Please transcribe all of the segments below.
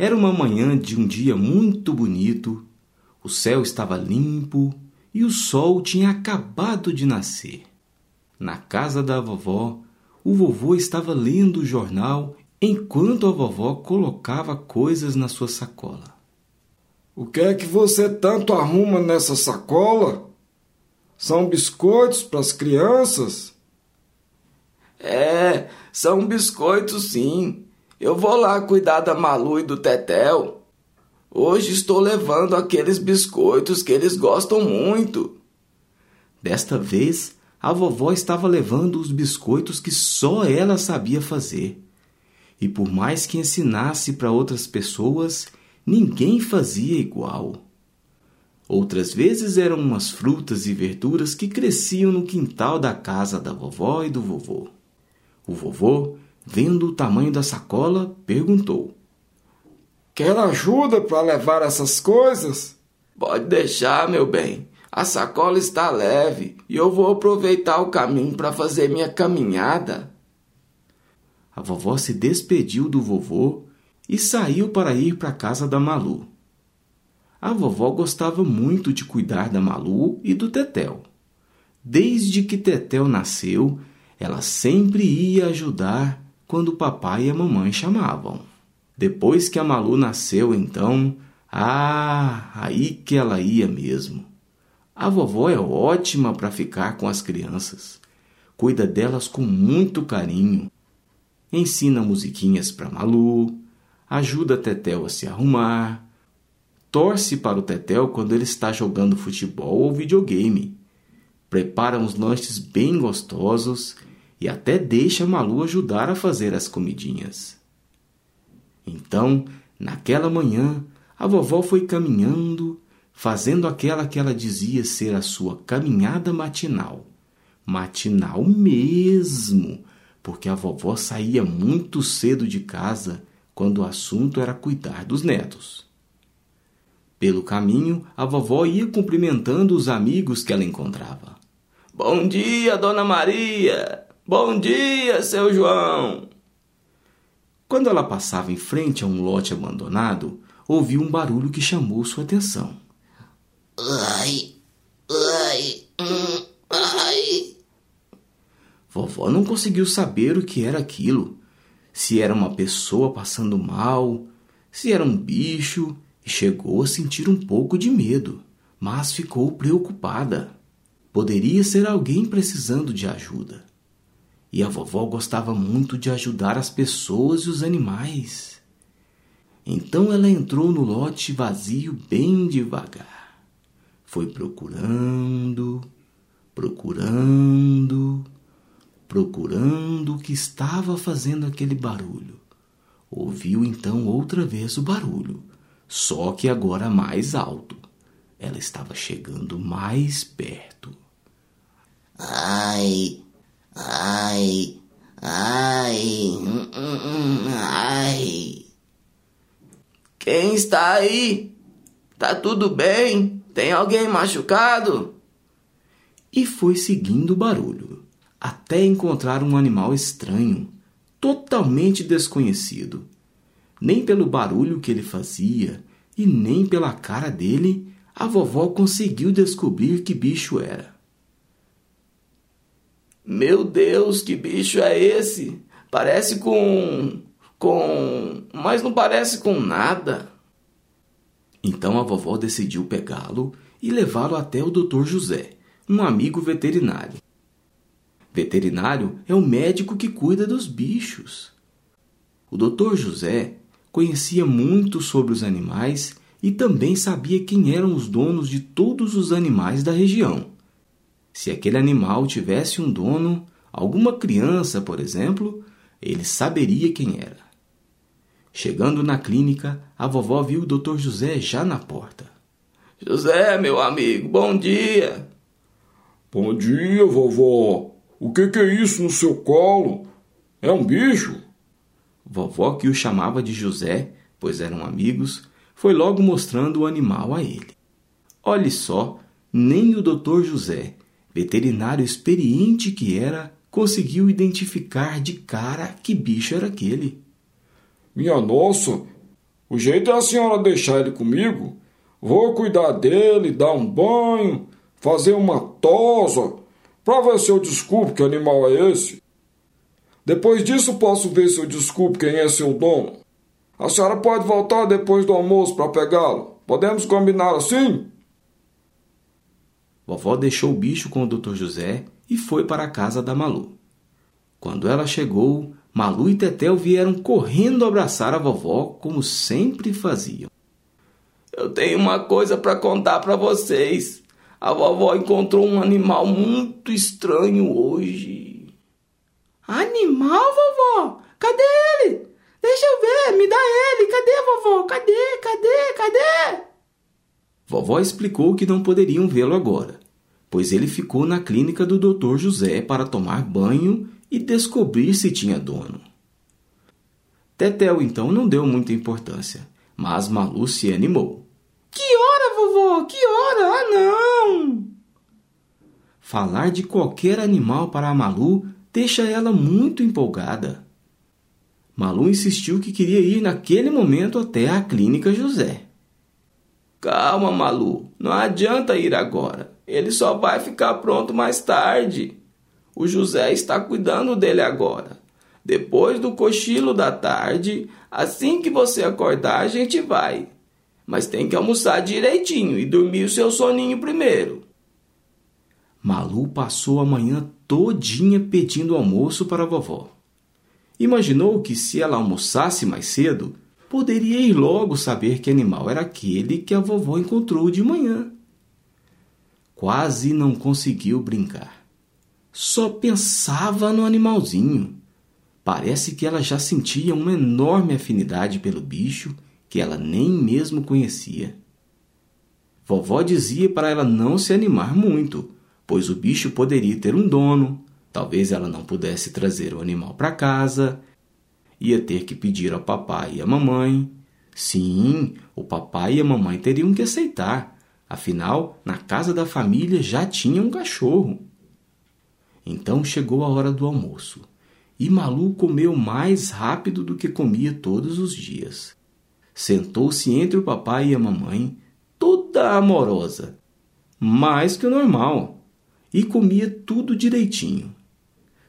Era uma manhã de um dia muito bonito, o céu estava limpo e o sol tinha acabado de nascer. Na casa da vovó, o vovô estava lendo o jornal enquanto a vovó colocava coisas na sua sacola. O que é que você tanto arruma nessa sacola? São biscoitos para as crianças? É, são biscoitos sim. Eu vou lá cuidar da Malu e do Tetel. Hoje estou levando aqueles biscoitos que eles gostam muito. Desta vez, a vovó estava levando os biscoitos que só ela sabia fazer. E por mais que ensinasse para outras pessoas, ninguém fazia igual. Outras vezes eram umas frutas e verduras que cresciam no quintal da casa da vovó e do vovô. O vovô, vendo o tamanho da sacola, perguntou: Quer ajuda para levar essas coisas? Pode deixar, meu bem. A sacola está leve e eu vou aproveitar o caminho para fazer minha caminhada. A vovó se despediu do vovô e saiu para ir para a casa da Malu. A vovó gostava muito de cuidar da Malu e do Tetel. Desde que Tetel nasceu, ela sempre ia ajudar quando o papai e a mamãe chamavam. Depois que a Malu nasceu, então, ah, aí que ela ia mesmo. A vovó é ótima para ficar com as crianças. Cuida delas com muito carinho. Ensina musiquinhas para Malu, ajuda Tetel a se arrumar, torce para o Tetel quando ele está jogando futebol ou videogame, prepara uns lanches bem gostosos e até deixa Malu ajudar a fazer as comidinhas. Então, naquela manhã, a vovó foi caminhando, fazendo aquela que ela dizia ser a sua caminhada matinal. Matinal mesmo, porque a vovó saía muito cedo de casa quando o assunto era cuidar dos netos. Pelo caminho, a vovó ia cumprimentando os amigos que ela encontrava. Bom dia, Dona Maria! Bom dia, seu João! Quando ela passava em frente a um lote abandonado, ouviu um barulho que chamou sua atenção. Ai, ai, hum, ai. Vovó não conseguiu saber o que era aquilo. Se era uma pessoa passando mal, se era um bicho, e chegou a sentir um pouco de medo, mas ficou preocupada. Poderia ser alguém precisando de ajuda. E a vovó gostava muito de ajudar as pessoas e os animais. Então ela entrou no lote vazio bem devagar. Foi procurando, procurando, procurando o que estava fazendo aquele barulho. Ouviu então outra vez o barulho, só que agora mais alto. Ela estava chegando mais perto. Ai, Ai, ai, hum, hum, hum, ai. Quem está aí? Tá tudo bem? Tem alguém machucado? E foi seguindo o barulho, até encontrar um animal estranho, totalmente desconhecido. Nem pelo barulho que ele fazia e nem pela cara dele, a vovó conseguiu descobrir que bicho era. Meu Deus, que bicho é esse? Parece com. com. mas não parece com nada. Então a vovó decidiu pegá-lo e levá-lo até o Dr. José, um amigo veterinário. Veterinário é o médico que cuida dos bichos. O Dr. José conhecia muito sobre os animais e também sabia quem eram os donos de todos os animais da região. Se aquele animal tivesse um dono, alguma criança, por exemplo, ele saberia quem era. Chegando na clínica, a vovó viu o Dr. José já na porta. José, meu amigo, bom dia. Bom dia, vovó. O que, que é isso no seu colo? É um bicho? Vovó, que o chamava de José, pois eram amigos, foi logo mostrando o animal a ele. Olhe só, nem o doutor José, veterinário experiente que era, conseguiu identificar de cara que bicho era aquele. Minha nossa, O jeito é a senhora deixar ele comigo. Vou cuidar dele, dar um banho, fazer uma tosa, para ver se eu descubro que animal é esse. Depois disso, posso ver se eu descubro quem é seu dono. A senhora pode voltar depois do almoço para pegá-lo. Podemos combinar assim? Vovó deixou o bicho com o Dr. José e foi para a casa da Malu. Quando ela chegou, Malu e Tetel vieram correndo abraçar a vovó como sempre faziam. Eu tenho uma coisa para contar para vocês. A vovó encontrou um animal muito estranho hoje. Animal, vovó? Cadê ele? Deixa eu ver, me dá ele. Cadê, vovó? Cadê? Cadê? Cadê? Vovó explicou que não poderiam vê-lo agora, pois ele ficou na clínica do Dr. José para tomar banho e descobrir se tinha dono. Tetel então não deu muita importância, mas Malu se animou. Que hora, vovó? Que hora? Ah, não! Falar de qualquer animal para a Malu deixa ela muito empolgada. Malu insistiu que queria ir naquele momento até a clínica José. Calma, Malu, não adianta ir agora. Ele só vai ficar pronto mais tarde. O José está cuidando dele agora. Depois do cochilo da tarde, assim que você acordar, a gente vai. Mas tem que almoçar direitinho e dormir o seu soninho primeiro. Malu passou a manhã todinha pedindo almoço para a vovó. Imaginou que se ela almoçasse mais cedo, poderia ir logo saber que animal era aquele que a vovó encontrou de manhã. Quase não conseguiu brincar. Só pensava no animalzinho. Parece que ela já sentia uma enorme afinidade pelo bicho que ela nem mesmo conhecia. Vovó dizia para ela não se animar muito, pois o bicho poderia ter um dono, talvez ela não pudesse trazer o animal para casa ia ter que pedir ao papai e à mamãe. Sim, o papai e a mamãe teriam que aceitar, afinal, na casa da família já tinha um cachorro. Então chegou a hora do almoço e Malu comeu mais rápido do que comia todos os dias. Sentou-se entre o papai e a mamãe, toda amorosa, mais que o normal, e comia tudo direitinho.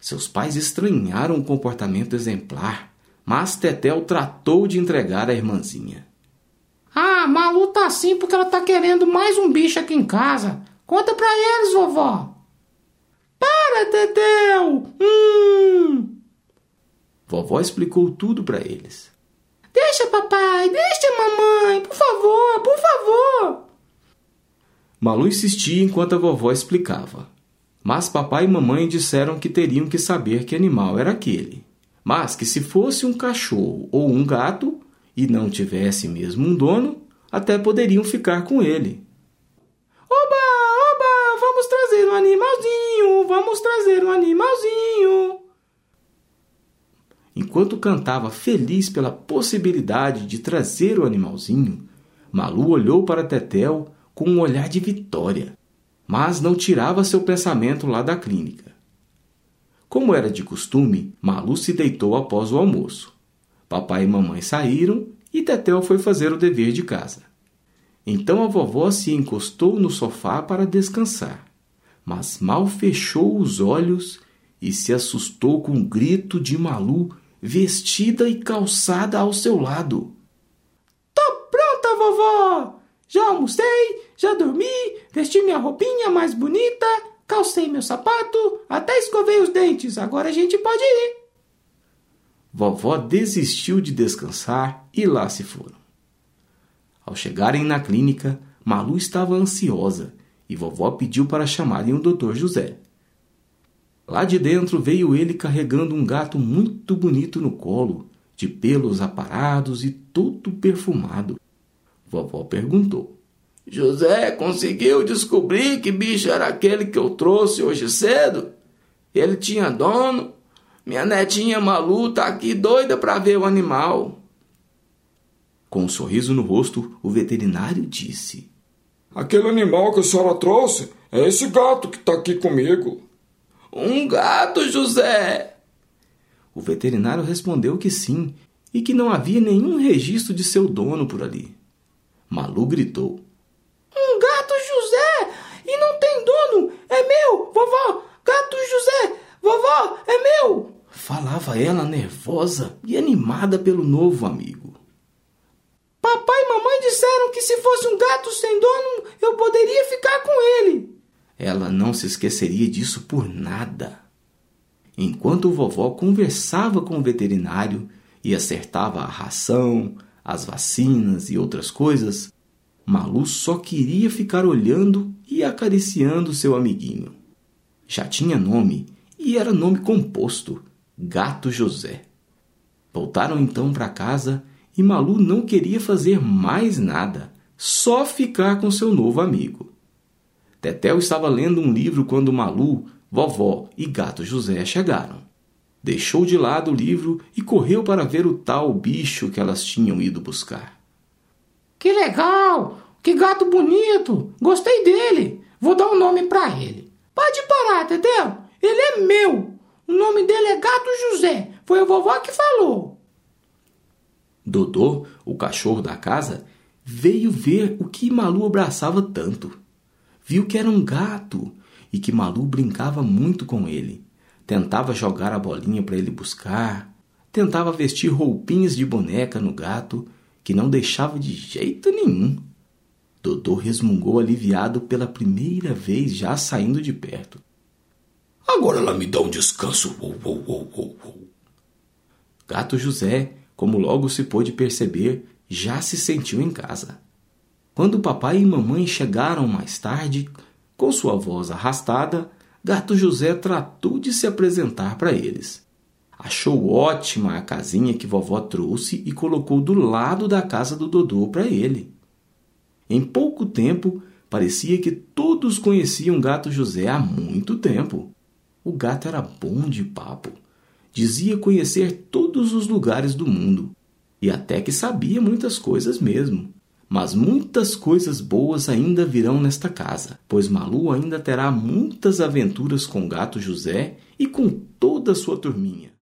Seus pais estranharam o comportamento exemplar mas Tetel tratou de entregar a irmãzinha. Malu tá assim porque ela tá querendo mais um bicho aqui em casa. Conta pra eles, vovó. Para, Tetel! Hum! Vovó explicou tudo para eles. Deixa, papai, deixa, mamãe, por favor, por favor. Malu insistia enquanto a vovó explicava. Mas papai e mamãe disseram que teriam que saber que animal era aquele mas que se fosse um cachorro ou um gato e não tivesse mesmo um dono, até poderiam ficar com ele. Oba, oba, vamos trazer um animalzinho, vamos trazer um animalzinho. Enquanto cantava feliz pela possibilidade de trazer o animalzinho, Malu olhou para Tetel com um olhar de vitória, mas não tirava seu pensamento lá da clínica. Como era de costume, Malu se deitou após o almoço. Papai e mamãe saíram e Tetel foi fazer o dever de casa. Então a vovó se encostou no sofá para descansar, mas mal fechou os olhos e se assustou com um grito de Malu vestida e calçada ao seu lado. Tô pronta, vovó! Já almocei, já dormi, vesti minha roupinha mais bonita calcei meu sapato, até escovei os dentes, agora a gente pode ir. Vovó desistiu de descansar e lá se foram. Ao chegarem na clínica, Malu estava ansiosa e vovó pediu para chamarem o Dr. José. Lá de dentro veio ele carregando um gato muito bonito no colo, de pelos aparados e todo perfumado. Vovó perguntou: José conseguiu descobrir que bicho era aquele que eu trouxe hoje cedo? Ele tinha dono? Minha netinha Malu tá aqui doida para ver o animal. Com um sorriso no rosto, o veterinário disse: Aquele animal que a senhora trouxe é esse gato que está aqui comigo. Um gato, José! O veterinário respondeu que sim, e que não havia nenhum registro de seu dono por ali. Malu gritou: Um gato José! E não tem dono! É meu! Vovó! Gato José! Vovó! É meu! Falava ela nervosa e animada pelo novo amigo. Papai e mamãe disseram que se fosse um gato sem dono, eu poderia ficar com ele. Ela não se esqueceria disso por nada. Enquanto vovó conversava com o veterinário e acertava a ração, as vacinas e outras coisas, Malu só queria ficar olhando e acariciando seu amiguinho. Já tinha nome e era nome composto: Gato José. Voltaram então para casa e Malu não queria fazer mais nada, só ficar com seu novo amigo. Tetel estava lendo um livro quando Malu, vovó e gato José chegaram. Deixou de lado o livro e correu para ver o tal bicho que elas tinham ido buscar. Que legal! Que gato bonito! Gostei dele! Vou dar um nome para ele. Pode parar, Tetel! Ele é meu! O nome dele é Gato José. Foi a vovó que falou. Dodô, o cachorro da casa, veio ver o que Malu abraçava tanto. Viu que era um gato e que Malu brincava muito com ele. Tentava jogar a bolinha para ele buscar, tentava vestir roupinhas de boneca no gato, que não deixava de jeito nenhum. Dodô resmungou aliviado pela primeira vez já saindo de perto. Agora ela me dá um descanso. Gato José como logo se pôde perceber, já se sentiu em casa. Quando papai e mamãe chegaram mais tarde, com sua voz arrastada, Gato José tratou de se apresentar para eles. Achou ótima a casinha que vovó trouxe e colocou do lado da casa do Dodô para ele. Em pouco tempo, parecia que todos conheciam Gato José há muito tempo. O gato era bom de papo dizia conhecer todos os lugares do mundo e até que sabia muitas coisas mesmo. Mas muitas coisas boas ainda virão nesta casa, pois Malu ainda terá muitas aventuras com o gato José e com toda a sua turminha.